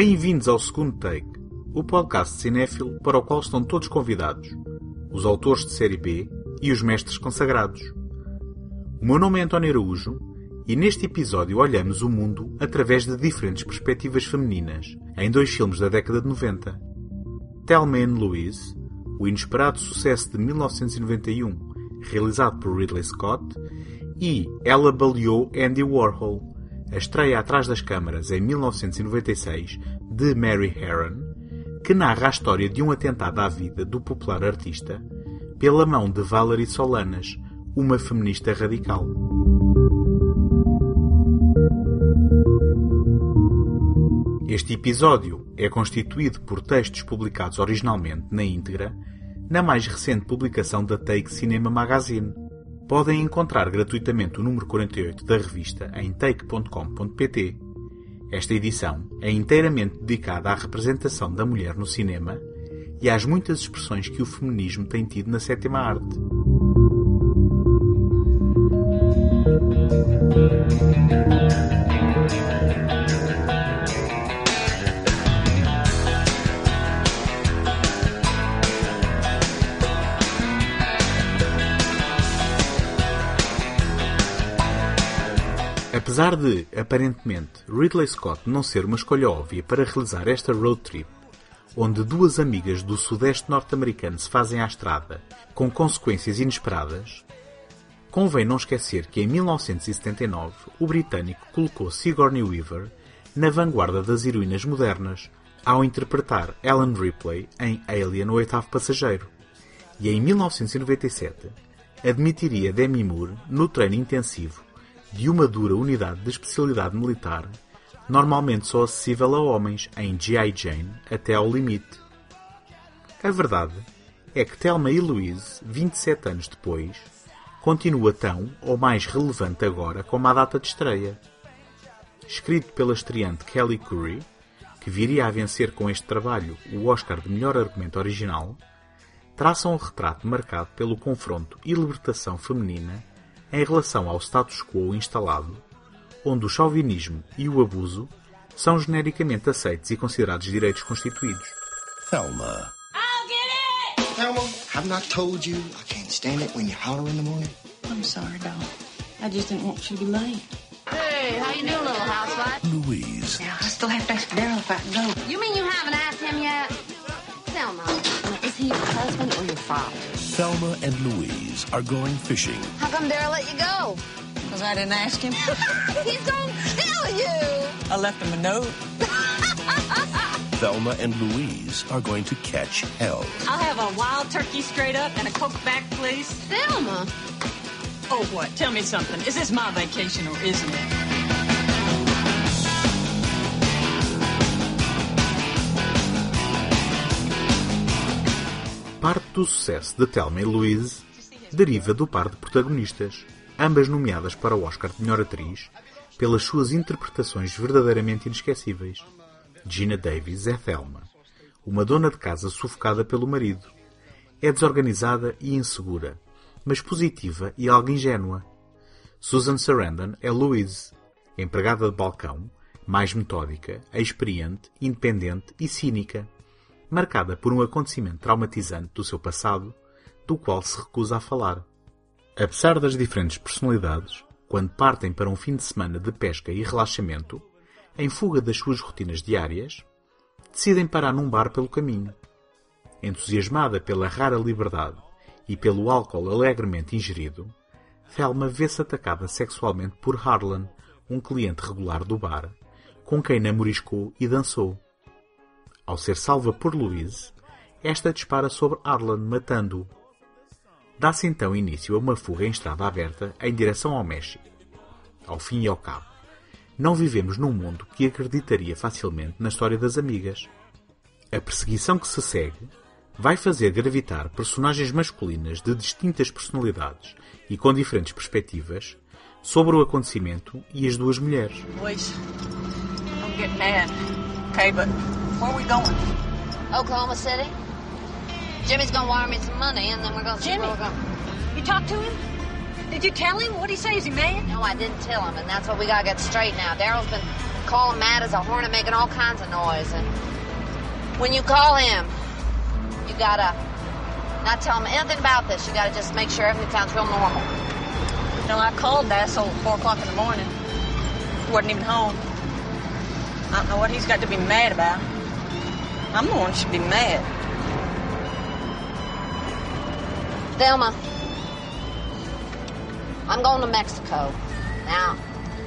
Bem-vindos ao segundo take, o podcast cinéfilo para o qual estão todos convidados, os autores de série B e os mestres consagrados. O meu nome é António Araújo e neste episódio olhamos o mundo através de diferentes perspectivas femininas em dois filmes da década de 90. Thelma and Louise, o inesperado sucesso de 1991, realizado por Ridley Scott, e Ela baleou Andy Warhol, a estreia atrás das câmaras em 1996 de Mary Herron, que narra a história de um atentado à vida do popular artista pela mão de Valerie Solanas, uma feminista radical. Este episódio é constituído por textos publicados originalmente na íntegra na mais recente publicação da Take Cinema Magazine. Podem encontrar gratuitamente o número 48 da revista em take.com.pt. Esta edição é inteiramente dedicada à representação da mulher no cinema e às muitas expressões que o feminismo tem tido na sétima arte. Apesar de, aparentemente, Ridley Scott não ser uma escolha óbvia para realizar esta road trip, onde duas amigas do sudeste norte-americano se fazem à estrada, com consequências inesperadas, convém não esquecer que em 1979 o britânico colocou Sigourney Weaver na vanguarda das heroínas modernas, ao interpretar Ellen Ripley em Alien, o oitavo passageiro, e em 1997 admitiria Demi Moore no treino intensivo de uma dura unidade de especialidade militar, normalmente só acessível a homens em G.I. Jane até ao limite. A verdade é que Thelma e Louise, 27 anos depois, continua tão ou mais relevante agora como a data de estreia. Escrito pela estreante Kelly Curry, que viria a vencer com este trabalho o Oscar de melhor argumento original, traça um retrato marcado pelo confronto e libertação feminina em relação ao status quo instalado, onde o chauvinismo e o abuso são genericamente aceitos e considerados direitos constituídos. Thelma. I'll get it! Thelma, have not told you I can't stand it when you holler in the morning? I'm sorry, doll. I just didn't want you to be late. Hey, how you doing, little housewife? Louise. Now, I still have to ask Daryl if I can go. You mean you haven't asked him yet? Thelma, is he your husband or your father? Thelma and Louise are going fishing. How come Daryl let you go? Because I didn't ask him. He's gonna kill you! I left him a note. Thelma and Louise are going to catch hell. I'll have a wild turkey straight up and a Coke back, please. Thelma? Oh, what? Tell me something. Is this my vacation or isn't it? Parte do sucesso de Thelma e Louise deriva do par de protagonistas, ambas nomeadas para o Oscar de melhor atriz pelas suas interpretações verdadeiramente inesquecíveis. Gina Davis é Thelma, uma dona de casa sufocada pelo marido. É desorganizada e insegura, mas positiva e algo ingênua. Susan Sarandon é Louise, empregada de balcão, mais metódica, experiente, independente e cínica, marcada por um acontecimento traumatizante do seu passado, do qual se recusa a falar. Apesar das diferentes personalidades, quando partem para um fim de semana de pesca e relaxamento, em fuga das suas rotinas diárias, decidem parar num bar pelo caminho. Entusiasmada pela rara liberdade e pelo álcool alegremente ingerido, Thelma vê-se atacada sexualmente por Harlan, um cliente regular do bar, com quem namoriscou e dançou. Ao ser salva por Louise, esta dispara sobre Harlan, matando-o. Dá-se então início a uma fuga em estrada aberta em direção ao México. Ao fim e ao cabo, não vivemos num mundo que acreditaria facilmente na história das amigas. A perseguição que se segue vai fazer gravitar personagens masculinas de distintas personalidades e com diferentes perspectivas sobre o acontecimento e as duas mulheres. But where are we going? Oklahoma City? Jimmy's gonna wire me some money and then we're gonna see Jimmy? where we're going. You talked to him? Did you tell him? What'd he say? Is he mad? No, I didn't tell him, and that's what we gotta get straight now. Daryl's been calling him mad as a hornet making all kinds of noise. And when you call him, you gotta not tell him anything about this. You gotta just make sure everything sounds real normal. You know, I called the asshole at 4 o'clock in the morning. He wasn't even home. I don't know what he's got to be mad about. I'm the one who should be mad. Thelma, I'm going to Mexico. Now,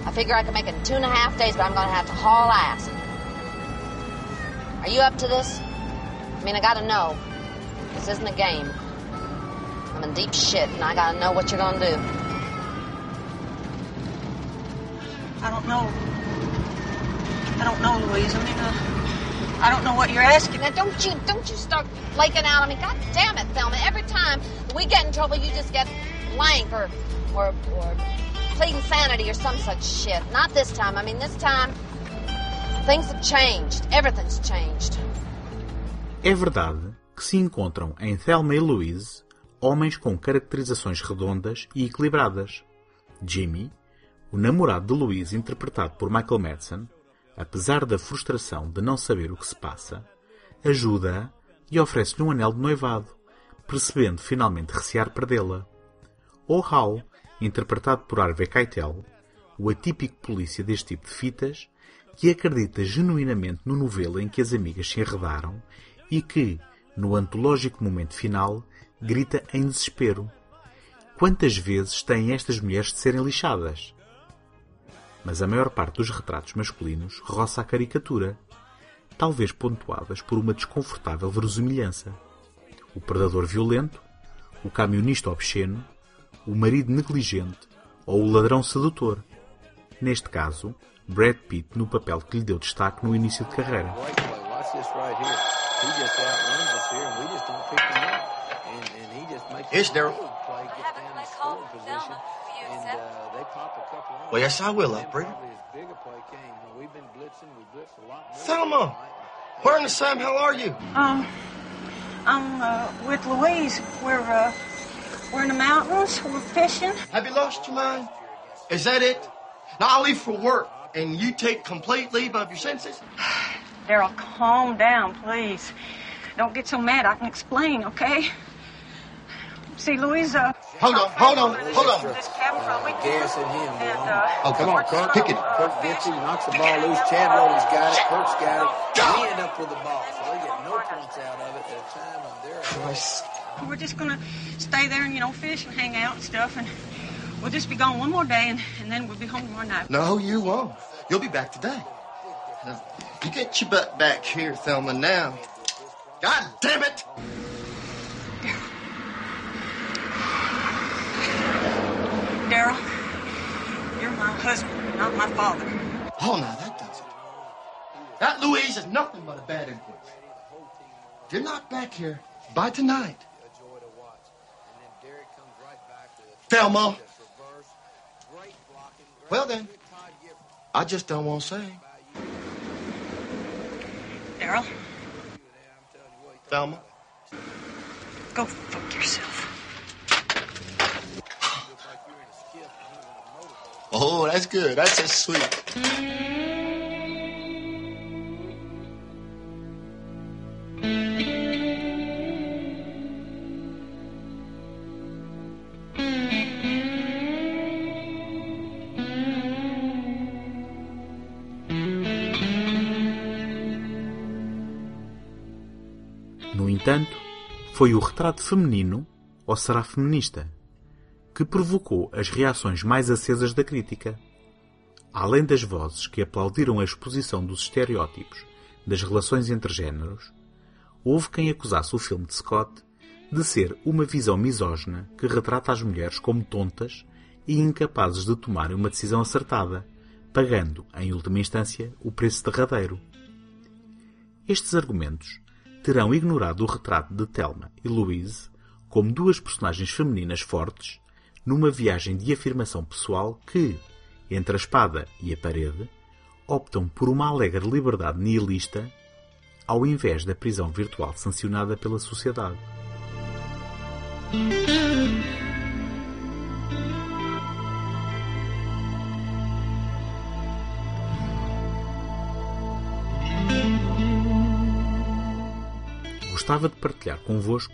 I figure I can make it in two and a half days, but I'm going to have to haul ass. Are you up to this? I mean, I gotta know. This isn't a game. I'm in deep shit, and I gotta know what you're gonna do. I don't know. I don't know, Louise. I mean, uh, I don't know what you're asking. Now, don't you don't you start flaking out on me. God damn it, Thelma. Every time we get in trouble, you just get blank or or or plead insanity or some such shit. Not this time. I mean, this time things have changed. Everything's changed. É verdade que se encontram em Thelma e Louise homens com caracterizações redondas e equilibradas. Jimmy, o namorado de Louise interpretado por Michael Madsen, apesar da frustração de não saber o que se passa, ajuda-a e oferece-lhe um anel de noivado, percebendo finalmente recear perdê-la. Ou Hal, interpretado por Harvey Keitel, o atípico polícia deste tipo de fitas, que acredita genuinamente no novelo em que as amigas se enredaram e que, no antológico momento final, grita em desespero. Quantas vezes têm estas mulheres de serem lixadas? Mas a maior parte dos retratos masculinos roça a caricatura, talvez pontuadas por uma desconfortável verosimilhança. O predador violento, o camionista obsceno, o marido negligente ou o ladrão sedutor. Neste caso, Brad Pitt no papel que lhe deu destaque no início de carreira. Watch this right here. He just outruns us here, and we just don't pick him up. And, and he just makes Yes, a Daryl. good play, gets down in scoring position, and uh, they pop a couple on. Well, yes, I will, operator. Probably as big a play came. Now, we've been blitzing. We blitzed a lot more. Thelma, where in the Sam hell are you? Um, I'm uh, with Louise. We're uh, we're in the mountains. We're fishing. Have you lost your mind? Is that it? Now I'll leave for work, and you take complete leave of your senses? Daryl, calm down, please. Don't get so mad. I can explain, okay? See, Louise, uh... Hold on, hold on, hold on. This cabin for a. Gas in him, And, uh, Oh, come on, Kirk, kick it. Kirk gets it, knocks the ball loose. Chad Rowley's got it. Kirk's got it. We end up with the ball, so they get no points out of it at a time, and they're Christ. We're just gonna stay there and, you know, fish and hang out and stuff, and we'll just be gone one more day, and, and then we'll be home tomorrow night. No, you won't. You'll be back today. Now, you get your butt back here, Thelma, now. God damn it! Daryl, you're my husband, not my father. Oh, now that does it. That Louise is nothing but a bad influence. If you're not back here by tonight, Thelma. Well then, I just don't want to say. Daryl, Thelma. go fuck yourself. Sweet. No entanto, foi o retrato feminino, ou será feminista, que provocou as reações mais acesas da crítica. Além das vozes que aplaudiram a exposição dos estereótipos das relações entre géneros, houve quem acusasse o filme de Scott de ser uma visão misógina que retrata as mulheres como tontas e incapazes de tomarem uma decisão acertada, pagando, em última instância, o preço derradeiro. Estes argumentos terão ignorado o retrato de Thelma e Louise como duas personagens femininas fortes numa viagem de afirmação pessoal que, entre a espada e a parede, optam por uma alegre liberdade nihilista ao invés da prisão virtual sancionada pela sociedade. Gostava de partilhar convosco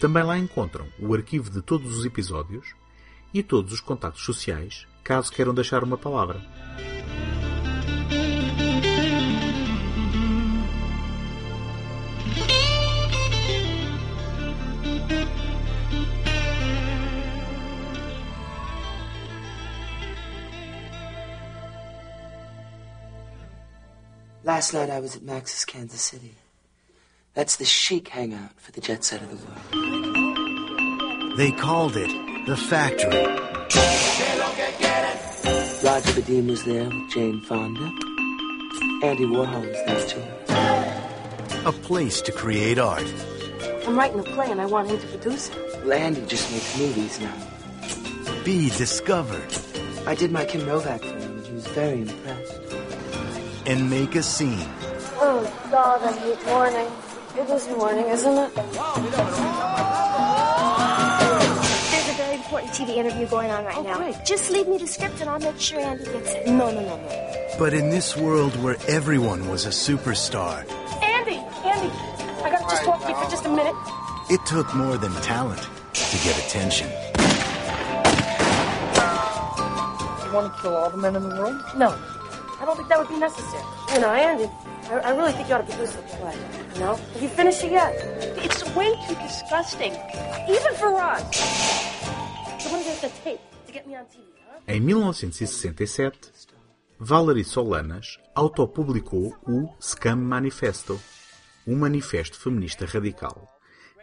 Também lá encontram o arquivo de todos os episódios e todos os contactos sociais, caso queiram deixar uma palavra. Last night I was at Max's Kansas City. That's the chic hangout for the jet set of the world. They called it the factory. Roger Vadim was there with Jane Fonda. Andy Warhol was there too. A place to create art. I'm writing a play and I want him to produce it. Well, Andy just makes movies now. Be discovered. I did my Kim Novak for him and he was very impressed. And make a scene. Oh, God, I hate morning. It is morning, isn't it? There's a very important TV interview going on right Oh, now. great. Just leave me the script and I'll make sure Andy gets it. No, no, no, no. But in this world where everyone was a superstar, Andy, Andy, I gotta just talk to you for just a minute. it took more than talent to get attention. You want to kill all the men in the world? No, I don't think that would be necessary. You know, Andy, I, I really think you ought to produce the play. Know, have you finished it yet? It's way too disgusting, even for us. So what is it to take to get me on TV, huh? Em 1967, Valerie Solanas autopublicou o Scam Manifesto, um manifesto feminista radical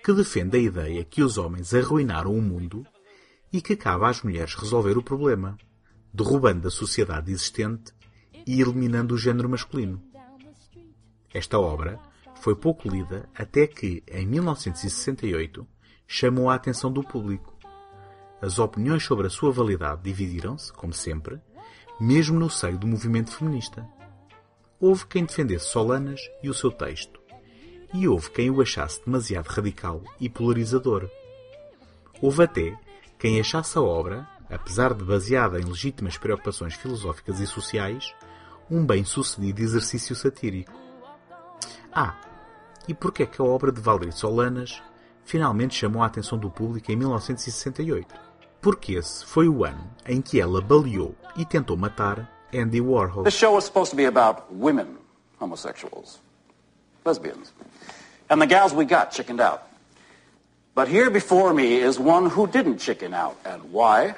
que defende a ideia que os homens arruinaram o mundo e que cabe às mulheres resolver o problema, derrubando a sociedade existente e eliminando o género masculino. Esta obra foi pouco lida até que, em 1968, chamou a atenção do público. As opiniões sobre a sua validade dividiram-se, como sempre, mesmo no seio do movimento feminista. Houve quem defendesse Solanas e o seu texto, e houve quem o achasse demasiado radical e polarizador. Houve até quem achasse a obra, apesar de baseada em legítimas preocupações filosóficas e sociais, um bem-sucedido exercício satírico. Ah, e porquê é que a obra de Valerie Solanas finalmente chamou a atenção do público em 1968? Porque esse foi o ano em que ela baleou e tentou matar Andy Warhol. This show was supposed to be about women homosexuals, lesbians. And the gals we got chickened out. But here before me is one who didn't chicken out. And why?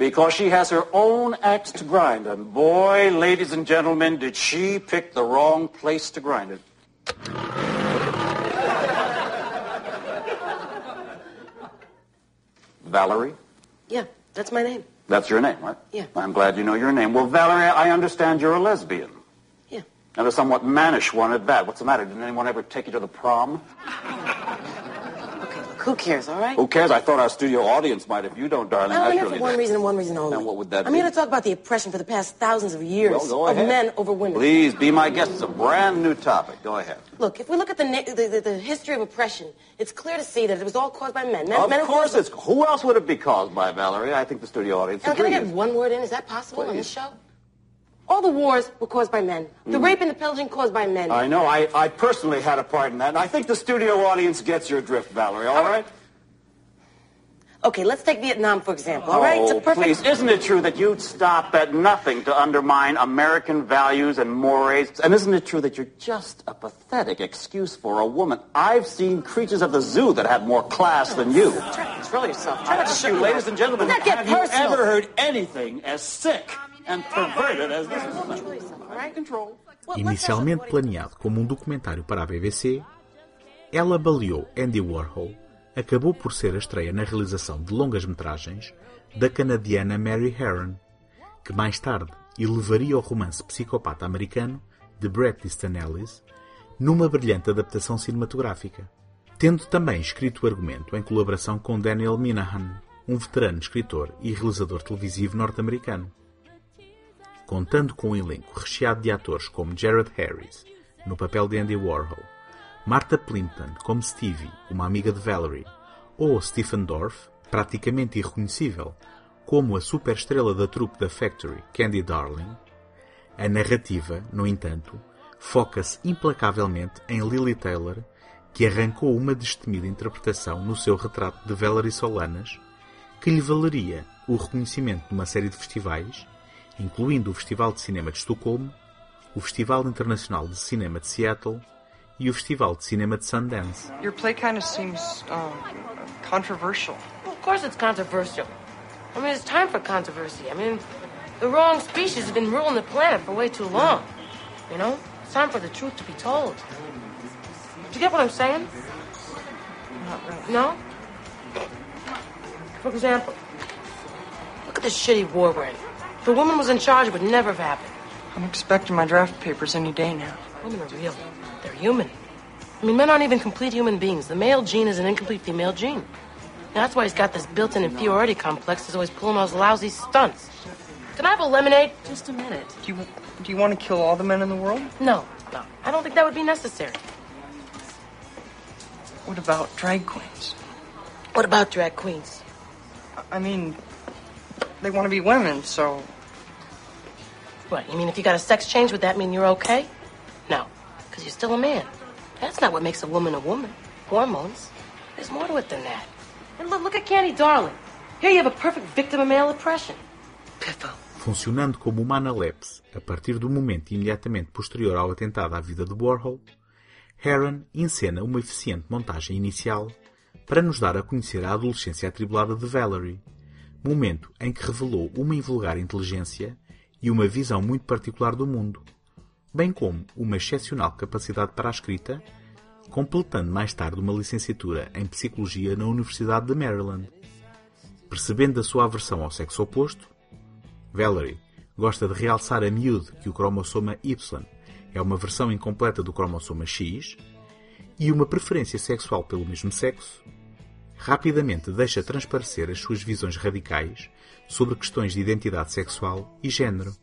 Because she has her own axe to grind. And boy, ladies and gentlemen, did she pick the wrong place to grind it. Valerie? Yeah, that's my name. That's your name, right? Yeah. I'm glad you know your name. Well, Valerie, I understand you're a lesbian. Yeah. And a somewhat mannish one at that. What's the matter? Didn't anyone ever take you to the prom? Look, who cares, all right? Who cares? I thought our studio audience might. If you don't, darling, oh, I'm that's here really... for one reason and one reason only. And what would that I'm be? here to talk about the oppression for the past thousands of years Well, of men over women. Please be my guest. It's a brand new topic. Go ahead. Look, if we look at the, the, the, the history of oppression, it's clear to see that it was all caused by men. men of men course it's... Who else would it be caused by, Valerie? I think the studio audience Now, can I agrees. get one word in? Is that possible on this show? All the wars were caused by men. The rape and the pillaging caused by men. Mm. I know. I, I personally had a part in that. And I think the studio audience gets your drift, Valerie, all right? Okay, let's take Vietnam, for example, all right? It's a Oh, perfect... please, isn't it true that you'd stop at nothing to undermine American values and mores? And isn't it true that you're just a pathetic excuse for a woman? I've seen creatures of the zoo that have more class than you. Try to control yourself. Try not to ask shut you, your ladies and gentlemen, Let's not get have you ever heard anything as sick Inicialmente planeado como um documentário para a BBC, Ela baleou Andy Warhol acabou por ser a estreia na realização de longas-metragens da canadiana Mary Herron, que mais tarde elevaria o romance psicopata americano de Bret Easton Ellis numa brilhante adaptação cinematográfica. tendo também escrito o argumento em colaboração com Daniel Minahan, um veterano escritor e realizador televisivo norte-americano. Contando com um elenco recheado de atores como Jared Harris, no papel de Andy Warhol, Martha Plimpton como Stevie, uma amiga de Valerie, ou Stephen Dorff, praticamente irreconhecível, como a superestrela da trupe da Factory, Candy Darling, a narrativa, no entanto, foca-se implacavelmente em Lily Taylor, que arrancou uma destemida interpretação no seu retrato de Valerie Solanas, que lhe valeria o reconhecimento numa série de festivais, incluindo o Festival de Cinema de Estocolmo, o Festival Internacional de Cinema de Seattle e o Festival de Cinema de Sundance. Your play kind of seems um, controversial. Well, of course it's controversial. I mean, it's time for controversy. I mean, the wrong species have been ruling the planet for way too long. You know? It's time for the truth to be told. Do you get what I'm saying? Not really. No? For example, look at this shitty war we're in. If a woman was in charge, it would never have happened. I'm expecting my draft papers any day now. Women are real. They're human. I mean, men aren't even complete human beings. The male gene is an incomplete female gene. Now, that's why he's got this built-in inferiority complex. He's always pulling those lousy stunts. Can I have a lemonade? Just a minute. Do you do you want to kill all the men in the world? No, no. I don't think that would be necessary. What about drag queens? What about drag queens? I mean, they want to be women, so What, you mean if you got a sex change, would that mean you're okay? No, because you're still a man. That's not what makes a woman a woman. Hormones. There's more to it than that. And look, look at Candy Darling. Here you have a perfect victim of male oppression. Piffo. Funcionando como uma analepse a partir do momento imediatamente posterior ao atentado à vida de Warhol, Heron encena uma eficiente montagem inicial para nos dar a conhecer a adolescência atribulada de Valerie, momento em que revelou uma invulgar inteligência e uma visão muito particular do mundo, bem como uma excepcional capacidade para a escrita, completando mais tarde uma licenciatura em Psicologia na Universidade de Maryland. Percebendo a sua aversão ao sexo oposto, Valerie gosta de realçar a miúde que o cromossoma Y é uma versão incompleta do cromossoma X e uma preferência sexual pelo mesmo sexo, rapidamente deixa transparecer as suas visões radicais sobre questões de identidade sexual e género.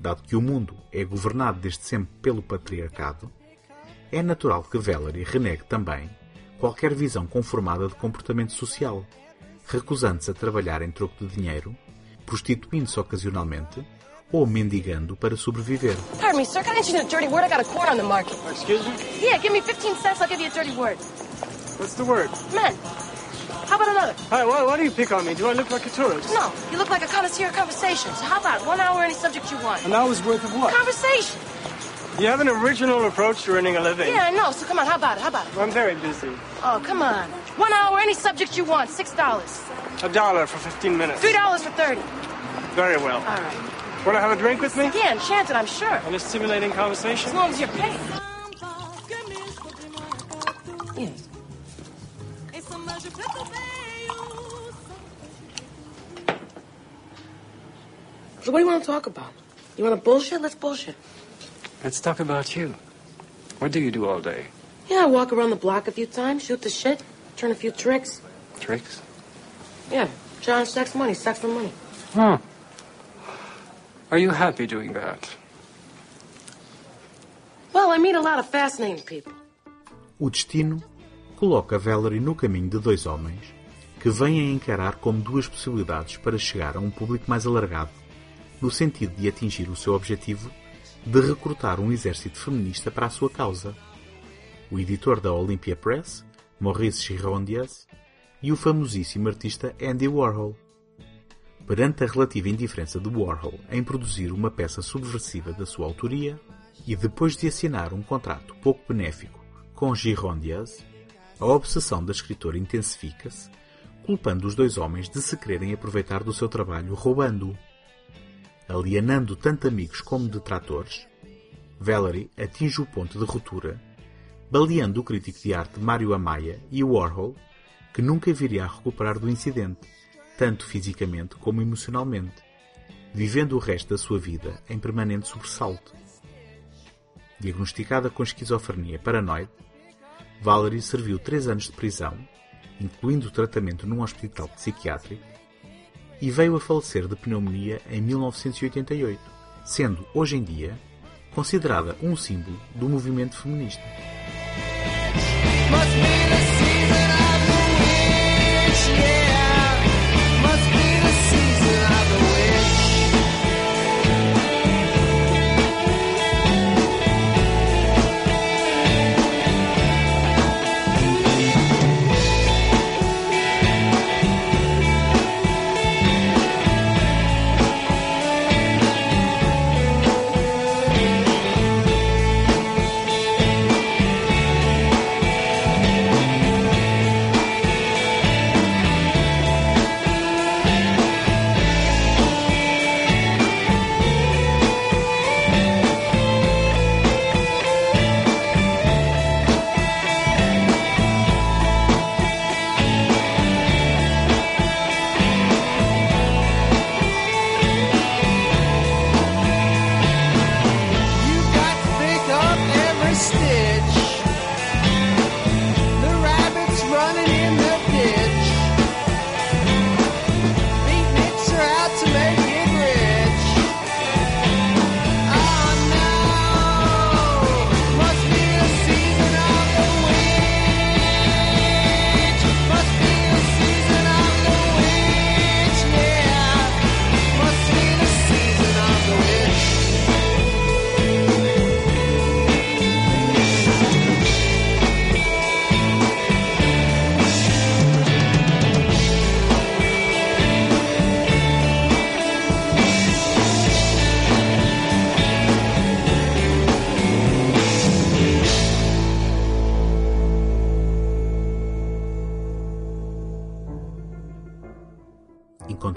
Dado que o mundo é governado desde sempre pelo patriarcado, é natural que Valerie renegue também qualquer visão conformada de comportamento social, recusando-se a trabalhar em troco de dinheiro, prostituindo-se ocasionalmente ou mendigando para sobreviver. Pardon me, sir. Can I in a dirty word? I got a quart on the market. Excuse me? Yeah, give me 15 cents. I'll give you a dirty word. What's the word? Men. How about another? Hi, why, why do you pick on me? Do I look like a tourist? No, you look like a connoisseur of conversation. So how about one hour any subject you want? An hour's worth of what? Conversation. You have an original approach to earning a living. Yeah, I know. So come on, how about it? How about it? I'm very busy. Oh, come on. One hour any subject you want. Six dollars. A dollar for 15 minutes. Three dollars for thirty. Very well. All right. Want to have a drink with me? Yeah, enchanted, I'm sure. And a stimulating conversation? As long as you're paid. So what do you want to talk about? You want to bullshit? Let's bullshit. Let's talk about you. What do you do all day? Yeah, I walk around the block a few times, shoot the shit, turn a few tricks. Tricks? Yeah, John sex money, sex for money. Hmm. Are you happy doing that? Well, I meet a lot of fascinating people. O destino coloca Valerie no caminho de dois homens que vêm a encarar como duas possibilidades para chegar a um público mais alargado, no sentido de atingir o seu objetivo de recrutar um exército feminista para a sua causa. O editor da Olympia Press, Maurice Girondias, e o famosíssimo artista Andy Warhol. Perante a relativa indiferença de Warhol em produzir uma peça subversiva da sua autoria, e depois de assinar um contrato pouco benéfico com Girondias, a obsessão da escritora intensifica-se, culpando os dois homens de se quererem aproveitar do seu trabalho roubando-o. Alienando tanto amigos como detratores, Valerie atinge o ponto de ruptura, baleando o crítico de arte Mário Amaya e Warhol, que nunca viria a recuperar do incidente, tanto fisicamente como emocionalmente, vivendo o resto da sua vida em permanente sobressalto. Diagnosticada com esquizofrenia paranoide, Valerie serviu três anos de prisão, incluindo tratamento num hospital psiquiátrico, e veio a falecer de pneumonia em 1988, sendo, hoje em dia, considerada um símbolo do movimento feminista.